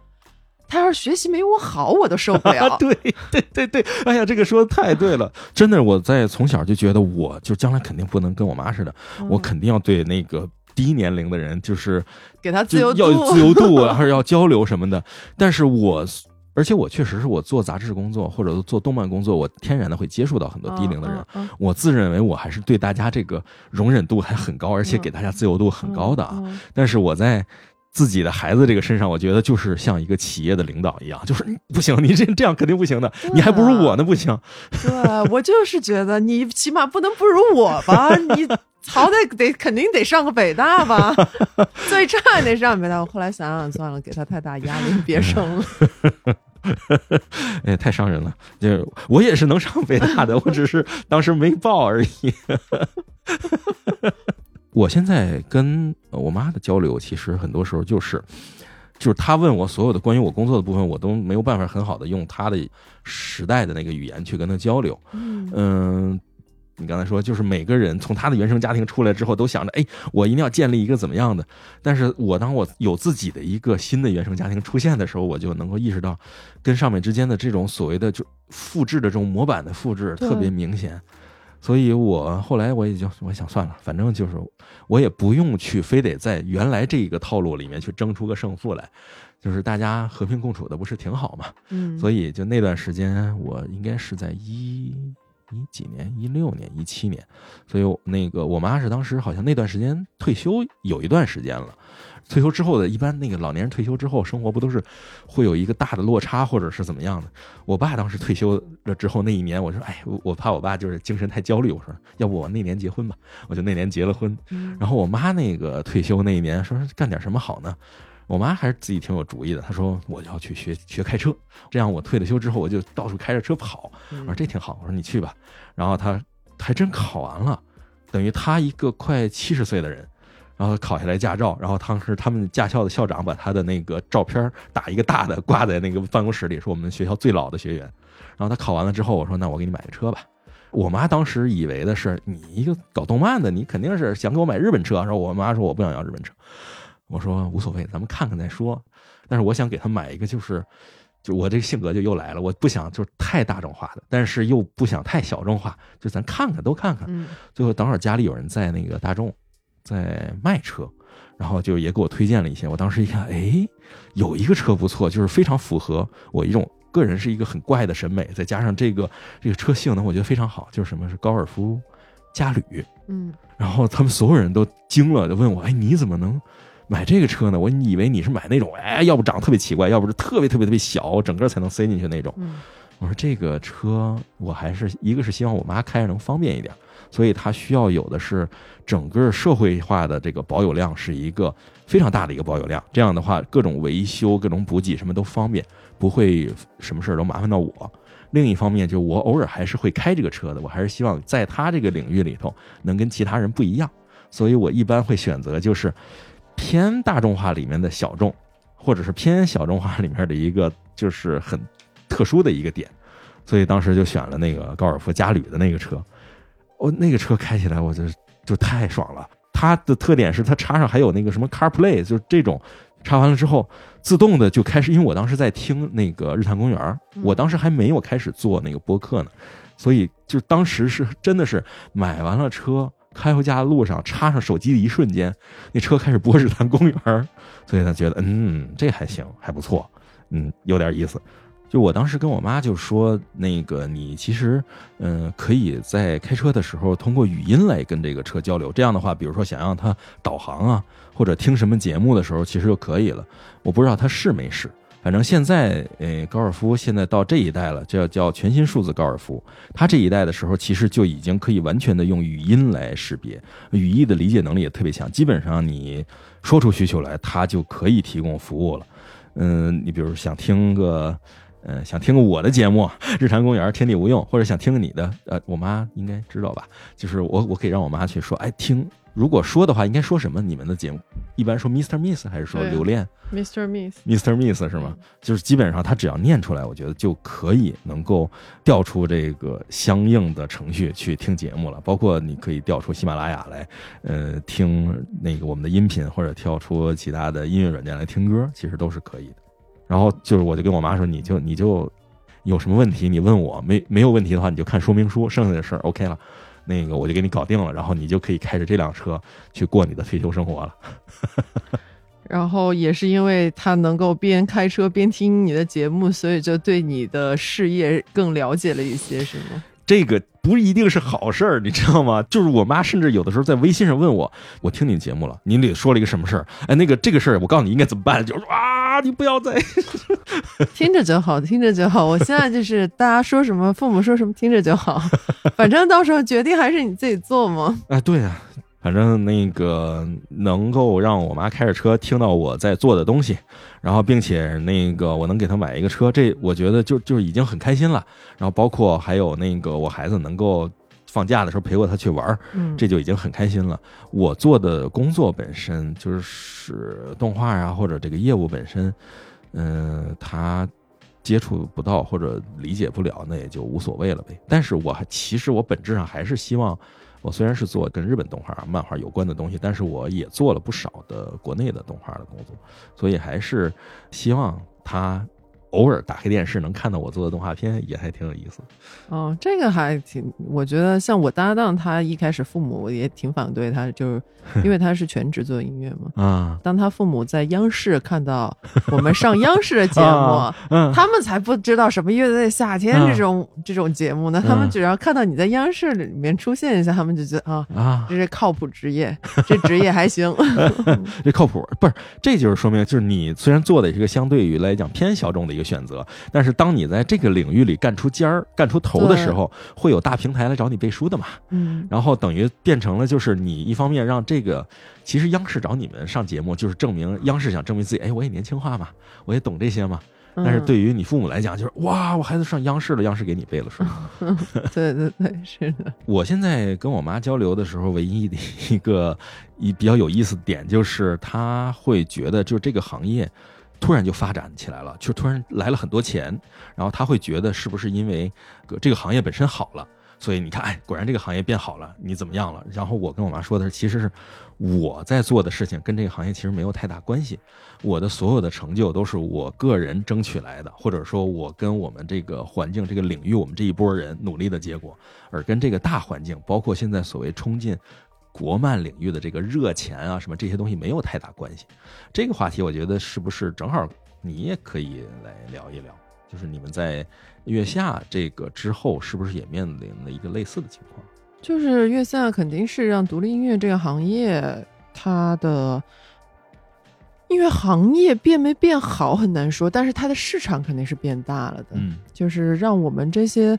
他要是学习没我好，我都受不了。对对对对，哎呀，这个说的太对了，真的，我在从小就觉得，我就将来肯定不能跟我妈似的，我肯定要对那个。低年龄的人就是给他自由度，要自由度，还是要交流什么的。但是我，而且我确实是我做杂志工作或者做动漫工作，我天然的会接触到很多低龄的人。我自认为我还是对大家这个容忍度还很高，而且给大家自由度很高的啊。但是我在自己的孩子这个身上，我觉得就是像一个企业的领导一样，就是不行，你这这样肯定不行的，你还不如我呢，不行。对我就是觉得你起码不能不如我吧，你。好歹得肯定得上个北大吧，最差也得上北大。我后来想想算了，给他太大压力，别生了。哎，太伤人了。就我也是能上北大的，我只是当时没报而已。我现在跟我妈的交流，其实很多时候就是，就是她问我所有的关于我工作的部分，我都没有办法很好的用她的时代的那个语言去跟她交流。嗯。你刚才说，就是每个人从他的原生家庭出来之后，都想着，哎，我一定要建立一个怎么样的。但是我当我有自己的一个新的原生家庭出现的时候，我就能够意识到，跟上面之间的这种所谓的就复制的这种模板的复制特别明显。所以我后来我也就我想算了，反正就是我也不用去非得在原来这一个套路里面去争出个胜负来，就是大家和平共处的不是挺好嘛？嗯。所以就那段时间，我应该是在一。一几年？一六年、一七年，所以那个我妈是当时好像那段时间退休有一段时间了。退休之后的一般那个老年人退休之后生活不都是会有一个大的落差，或者是怎么样的？我爸当时退休了之后那一年，我说：“哎，我怕我爸就是精神太焦虑。”我说：“要不我那年结婚吧？”我就那年结了婚。然后我妈那个退休那一年说：“干点什么好呢？”我妈还是自己挺有主意的，她说我要去学学开车，这样我退了休之后我就到处开着车跑。我说这挺好，我说你去吧。然后她还真考完了，等于她一个快七十岁的人，然后考下来驾照，然后当时他们驾校的校长把他的那个照片打一个大的挂在那个办公室里，说我们学校最老的学员。然后他考完了之后，我说那我给你买个车吧。我妈当时以为的是你一个搞动漫的，你肯定是想给我买日本车。然后我妈说我不想要日本车。我说无所谓，咱们看看再说。但是我想给他买一个，就是就我这个性格就又来了，我不想就是太大众化的，但是又不想太小众化，就咱看看都看看。嗯最后等会儿家里有人在那个大众在卖车，然后就也给我推荐了一些。我当时一看，哎，有一个车不错，就是非常符合我一种个人是一个很怪的审美，再加上这个这个车性能，我觉得非常好，就是什么是高尔夫嘉旅。嗯然后他们所有人都惊了，就问我，哎，你怎么能买这个车呢？我以为你是买那种，哎，要不长得特别奇怪，要不是特别特别特别小，整个才能塞进去那种。嗯我说这个车，我还是一个是希望我妈开着能方便一点，所以它需要有的是整个社会化的这个保有量是一个非常大的一个保有量。这样的话，各种维修、各种补给什么都方便，不会什么事儿都麻烦到我。另一方面，就我偶尔还是会开这个车的，我还是希望在它这个领域里头能跟其他人不一样，所以我一般会选择就是偏大众化里面的小众，或者是偏小众化里面的一个就是很特殊的一个点，所以当时就选了那个高尔夫嘉旅的那个车。我、那个车开起来，我就就太爽了。它的特点是它插上还有那个什么 CarPlay，就是这种插完了之后，自动的就开始。因为我当时在听那个日坛公园，我当时还没有开始做那个播客呢，所以就当时是真的是买完了车。开回家的路上，插上手机的一瞬间，那车开始播日坛公园，所以他觉得，嗯，这还行，还不错，嗯，有点意思。就我当时跟我妈就说，那个你其实，嗯、可以在开车的时候通过语音来跟这个车交流。这样的话，比如说想让它导航啊，或者听什么节目的时候，其实就可以了。我不知道它是没是，反正现在，呃，高尔夫现在到这一代了，这叫全新数字高尔夫。它这一代的时候，其实就已经可以完全的用语音来识别，语义的理解能力也特别强。基本上你说出需求来，它就可以提供服务了。嗯，你比如想听个。嗯，想听个我的节目《日坛公园》天地无用，或者想听个你的，呃，我妈应该知道吧？就是我，我可以让我妈去说，哎，听，如果说的话，应该说什么？你们的节目一般说 Mr. Miss 还是说留恋，Mr. Miss，Mr. Miss 是吗？就是基本上他只要念出来，我觉得就可以能够调出这个相应的程序去听节目了。包括你可以调出喜马拉雅来，呃，听那个我们的音频，或者调出其他的音乐软件来听歌，其实都是可以的。然后就是我就跟我妈说，你就你就有什么问题你问我，没没有问题的话你就看说明书，剩下的事儿 OK 了。那个我就给你搞定了，然后你就可以开着这辆车去过你的退休生活了。然后也是因为他能够边开车边听你的节目，所以就对你的事业更了解了一些，是吗？这个不一定是好事儿，你知道吗？就是我妈甚至有的时候在微信上问我，我听你节目了，你得说了一个什么事儿？哎，那个这个事儿，我告诉你应该怎么办？就是说啊，你不要再 听着就好，听着就好。我现在就是大家说什么，父母说什么，听着就好。反正到时候决定还是你自己做嘛。哎，对啊，反正那个能够让我妈开着车听到我在做的东西，然后并且那个我能给她买一个车，这我觉得就就已经很开心了。然后包括还有那个我孩子能够放假的时候陪过他去玩儿，嗯，这就已经很开心了。我做的工作本身就是动画啊，或者这个业务本身，嗯、他接触不到或者理解不了，那也就无所谓了呗。但是我还其实我本质上还是希望，我虽然是做跟日本动画、漫画有关的东西，但是我也做了不少的国内的动画的工作，所以还是希望他。偶尔打开电视能看到我做的动画片，也还挺有意思。哦，这个还挺，我觉得像我搭档，他一开始父母也挺反对他，就是 因为他是全职做音乐嘛。啊，当他父母在央视看到我们上央视的节目，啊嗯，他们才不知道什么乐队夏天这种、这种节目呢。他们嗯只要看到你在央视里面出现一下，他们就觉得啊，啊，这是靠谱职业，这职业还行。这靠谱不是？这就是说明，就是你虽然做的是一个相对于来讲偏小众的一个选择，但是当你在这个领域里干出尖儿、干出头的时候，会有大平台来找你背书的嘛。嗯，然后等于变成了，就是你一方面让这个，其实央视找你们上节目，就是证明央视想证明自己，哎，我也年轻化嘛，我也懂这些嘛。但是嗯对于你父母来讲，就是哇，我孩子上央视了，央视给你背了书。对对对，是的，我现在跟我妈交流的时候，唯一的一个一比较有意思的点，就是她会觉得，就是这个行业突然就发展起来了，就突然来了很多钱，然后他会觉得是不是因为这个行业本身好了。所以你看，哎，果然这个行业变好了，你怎么样了？然后我跟我妈说的是，其实是我在做的事情跟这个行业其实没有太大关系，我的所有的成就都是我个人争取来的，或者说我跟我们这个环境、这个领域，我们这一波人努力的结果，而跟这个大环境，包括现在所谓冲进国漫领域的这个热钱啊什么这些东西没有太大关系。这个话题，我觉得是不是正好你也可以来聊一聊？就是你们在月下这个之后，是不是也面临了一个类似的情况？就是月下肯定是让独立音乐这个行业，它的音乐行业变没变好很难说，但是它的市场肯定是变大了的。嗯，就是让我们这些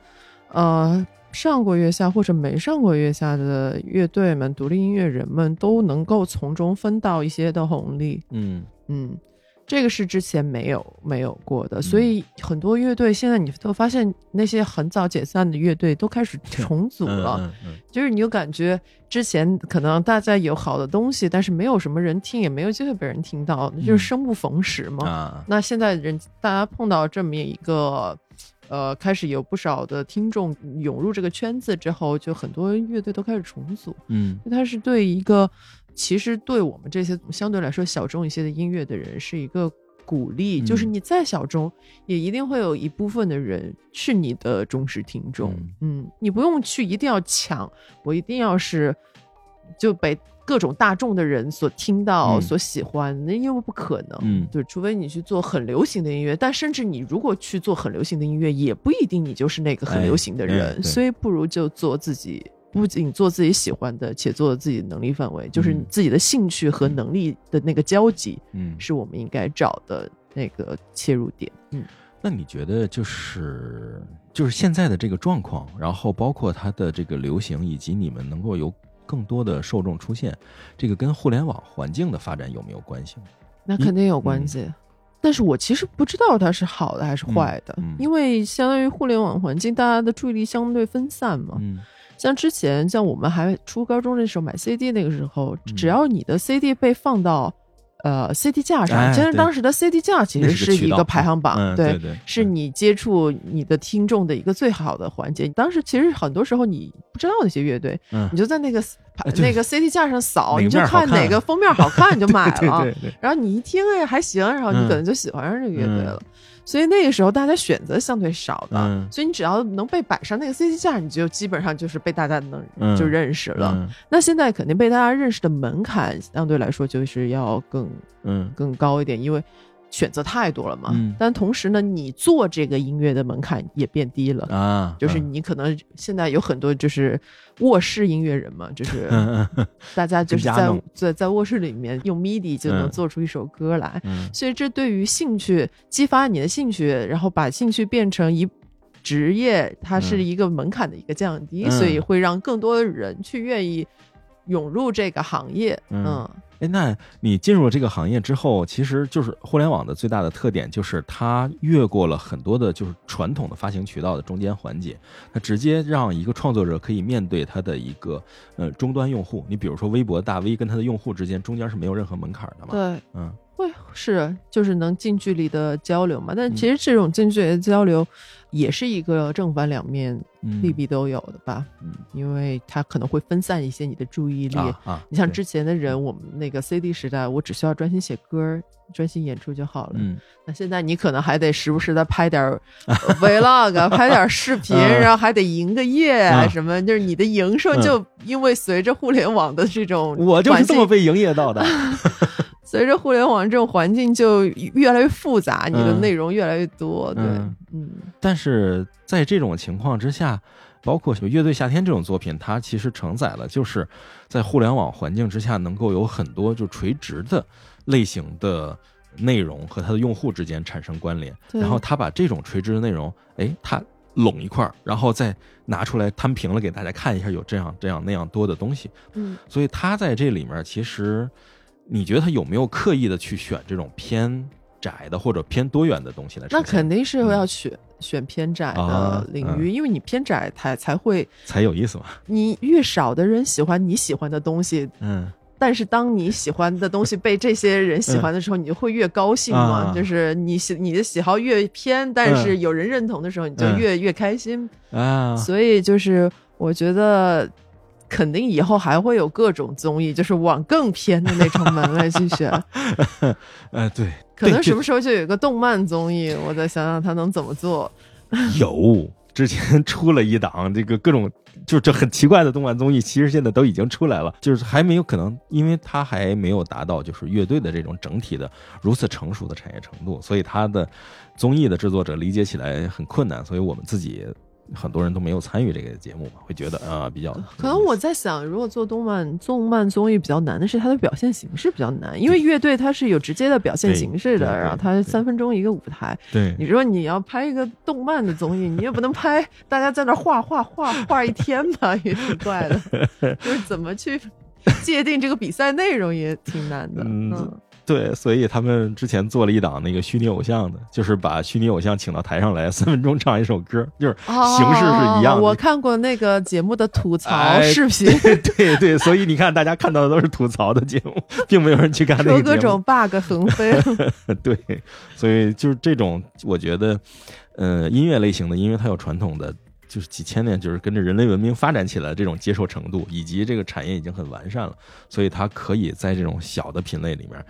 呃上过月下或者没上过月下的乐队们、独立音乐人们都能够从中分到一些的红利。嗯嗯，这个是之前没有没有过的，所以很多乐队现在你都发现那些很早解散的乐队都开始重组了，嗯嗯就是你就感觉之前可能大家有好的东西，但是没有什么人听，也没有机会被人听到，就是生不逢时嘛。那现在人大家碰到这么一个。呃，开始有不少的听众涌入这个圈子之后，就很多乐队都开始重组。嗯它是对一个其实对我们这些相对来说小众一些的音乐的人是一个鼓励，嗯就是你再小众，也一定会有一部分的人是你的忠实听众。嗯你不用去一定要抢，我一定要是就被各种大众的人所听到、嗯所喜欢，那因为不可能。嗯对，除非你去做很流行的音乐，但甚至你如果去做很流行的音乐，也不一定你就是那个很流行的人，所以不如就做自己。不仅做自己喜欢的，且做自己能力范围，就是你自己的兴趣和能力的那个交集，嗯，是我们应该找的那个切入点。嗯，那你觉得就是就是现在的这个状况，然后包括它的这个流行，以及你们能够有更多的受众出现，这个跟互联网环境的发展有没有关系？那肯定有关系。但是我其实不知道它是好的还是坏的，嗯嗯因为相当于互联网环境，大家的注意力相对分散嘛。嗯像之前，像我们还初高中的时候买 CD 那个时候，嗯只要你的 CD 被放到呃 CD 架上，哎其实当时的 CD 架其实是一个排行榜，嗯对对是你接触你的听众的一个最好的环节。你当时其实很多时候你不知道那些乐队，嗯你就在那个、那个 CD 架上扫，你就看看哪个封面好看，你就买了。然后你一听哎还行，然后你嗯可能就喜欢上这个乐队了。所以那个时候大家选择相对少的，嗯。所以你只要能被摆上那个 CC 架，你就基本上就是被大家能、嗯。就认识了。嗯。那现在肯定被大家认识的门槛相对来说就是要更嗯。更高一点，因为选择太多了嘛。嗯。但同时呢，你做这个音乐的门槛也变低了。啊，就是嗯你可能现在有很多就是卧室音乐人嘛，就是 大家就是在在在卧室里面用 MIDI 就能嗯做出一首歌来，嗯。所以这对于兴趣激发你的兴趣，然后把兴趣变成一职业，它是一个门槛的一个降低，嗯。所以会让更多的人去愿意涌入这个行业。嗯。嗯哎，那你进入了这个行业之后，其实就是互联网的最大的特点，就是它越过了很多的，就是传统的发行渠道的中间环节，它直接让一个创作者可以面对他的一个呃终端用户。你比如说微博大 V 跟他的用户之间，中间是没有任何门槛的嘛？，对，嗯会是就是能近距离的交流嘛。但嗯其实这种近距离的交流也是一个正反两面，嗯，利弊都有的吧。嗯因为它可能会分散一些你的注意力。啊啊，你像之前的人，我们那个 CD 时代，我只需要专心写歌、专心演出就好了。嗯那现在你可能还得时不时的拍点 vlog，拍点视频，嗯然后还得营个业啊嗯什么，就是你的营收嗯就因为随着互联网的这种我就是这么被营业到的。随着互联网这种环境就越来越复杂，你的嗯。内容越来越多，对，嗯。嗯。但是在这种情况之下，包括《乐队夏天》这种作品，它其实承载了就是在互联网环境之下能够有很多就垂直的类型的内容和它的用户之间产生关联，然后他把这种垂直的内容，哎，他拢一块儿，然后再拿出来摊平了给大家看一下，有这样这样那样多的东西，嗯，所以他在这里面其实，你觉得他有没有刻意的去选这种偏窄的或者偏多元的东西来那？肯定是要选、选偏窄的领域，因为你偏窄才才会，才有意思嘛。你越少的人喜欢你喜欢的东西，嗯但是当你喜欢的东西被这些人喜欢的时候，你就会越高兴嘛。啊就是你喜你的喜好越偏，但是有人认同的时候，你就嗯越、越开心。啊，所以就是我觉得肯定以后还会有各种综艺，就是往更偏的那种门类去选。呃，对，可能什么时候就有一个动漫综艺，我再想想他能怎么做。有之前出了一档这个各种就这很奇怪的动漫综艺，其实现在都已经出来了，就是还没有可能，因为它还没有达到就是乐队的这种整体的如此成熟的产业程度，所以它的综艺的制作者理解起来很困难，所以我们自己很多人都没有参与这个节目嘛，会觉得啊、比较可能我在想，如果做动漫动漫综艺比较难的是它的表现形式比较难，因为乐队它是有直接的表现形式的，然后它三分钟一个舞台。对你说你要拍一个动漫的综艺，你也不能拍大家在那画画画画一天吧，也挺怪的。就是怎么去界定这个比赛内容也挺难的。嗯嗯，对，所以他们之前做了一档那个虚拟偶像的，就是把虚拟偶像请到台上来，三分钟唱一首歌，就是形式是一样的。哦我看过那个节目的吐槽哎视 频，对对，所以你看，大家看到的都是吐槽的节目，并没有人去看那。各种 bug 横飞。对，所以就是这种，我觉得，呃，音乐类型的，因为它有传统的，就是几千年，就是跟着人类文明发展起来的这种接受程度，以及这个产业已经很完善了，所以它可以在这种小的品类里面。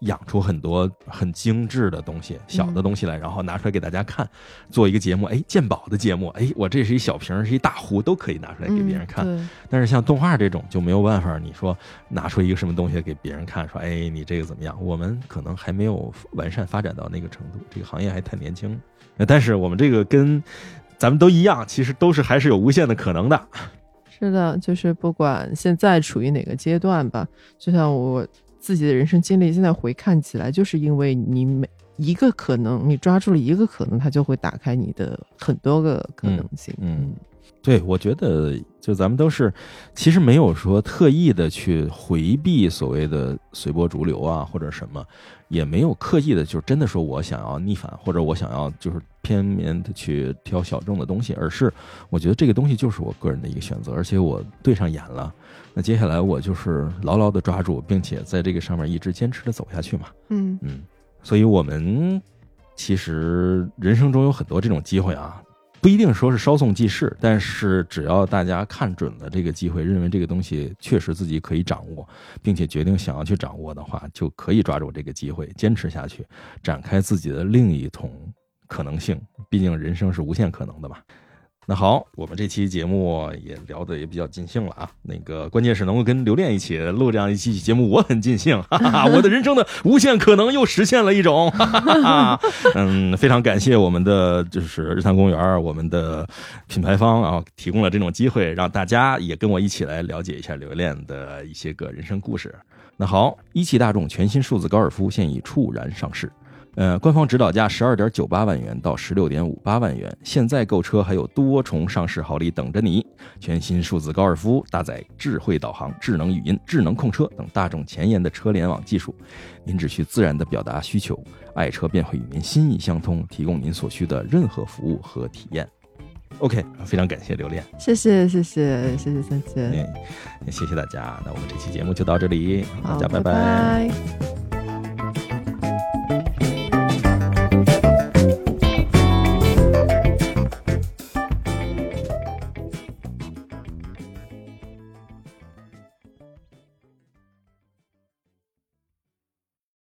养出很多很精致的东西，小的东西来，然后拿出来给大家看，做一个节目。哎，鉴宝的节目，哎，我这是一小瓶儿，是一大壶，都可以拿出来给别人看。嗯但是像动画这种就没有办法，你说拿出一个什么东西给别人看，说哎你这个怎么样？我们可能还没有完善发展到那个程度，这个行业还太年轻。呃但是我们这个跟咱们都一样，其实都是还是有无限的可能的。是的，就是不管现在处于哪个阶段吧，就像我自己的人生经历，现在回看起来，就是因为你每一个可能，你抓住了一个可能，它就会打开你的很多个可能性。嗯对，我觉得就咱们都是，其实没有说特意的去回避所谓的随波逐流啊，或者什么，也没有刻意的，就是真的说我想要逆反，或者我想要就是偏面的去挑小众的东西，而是我觉得这个东西就是我个人的一个选择，而且我对上眼了，那接下来我就是牢牢的抓住，并且在这个上面一直坚持的走下去嘛。嗯。嗯，所以我们其实人生中有很多这种机会啊，不一定说是稍纵即逝，但是只要大家看准了这个机会，认为这个东西确实自己可以掌握，并且决定想要去掌握的话，就可以抓住这个机会，坚持下去，展开自己的另一桶可能性。毕竟人生是无限可能的嘛。那好，我们这期节目也聊得也比较尽兴了啊。那个关键是能够跟刘恋一起录这样一期节目，我很尽兴，哈哈哈，我的人生的无限可能又实现了一种，哈哈哈。嗯，非常感谢我们的就是日坛公园我们的品牌方啊，提供了这种机会，让大家也跟我一起来了解一下刘恋的一些个人生故事。那好，一汽大众全新数字高尔夫现已猝然上市。呃，官方指导价十二点九八万元到十六点五八万元，现在购车还有多重上市好礼等着你。全新数字高尔夫搭载智慧导航、智能语音、智能控车等大众前沿的车联网技术，您只需自然的表达需求，爱车便会与您心意相通，提供您所需的任何服务和体验。OK，非常感谢刘恋，谢谢谢谢谢谢三千，嗯，也谢谢大家。那我们这期节目就到这里，大好，家拜拜拜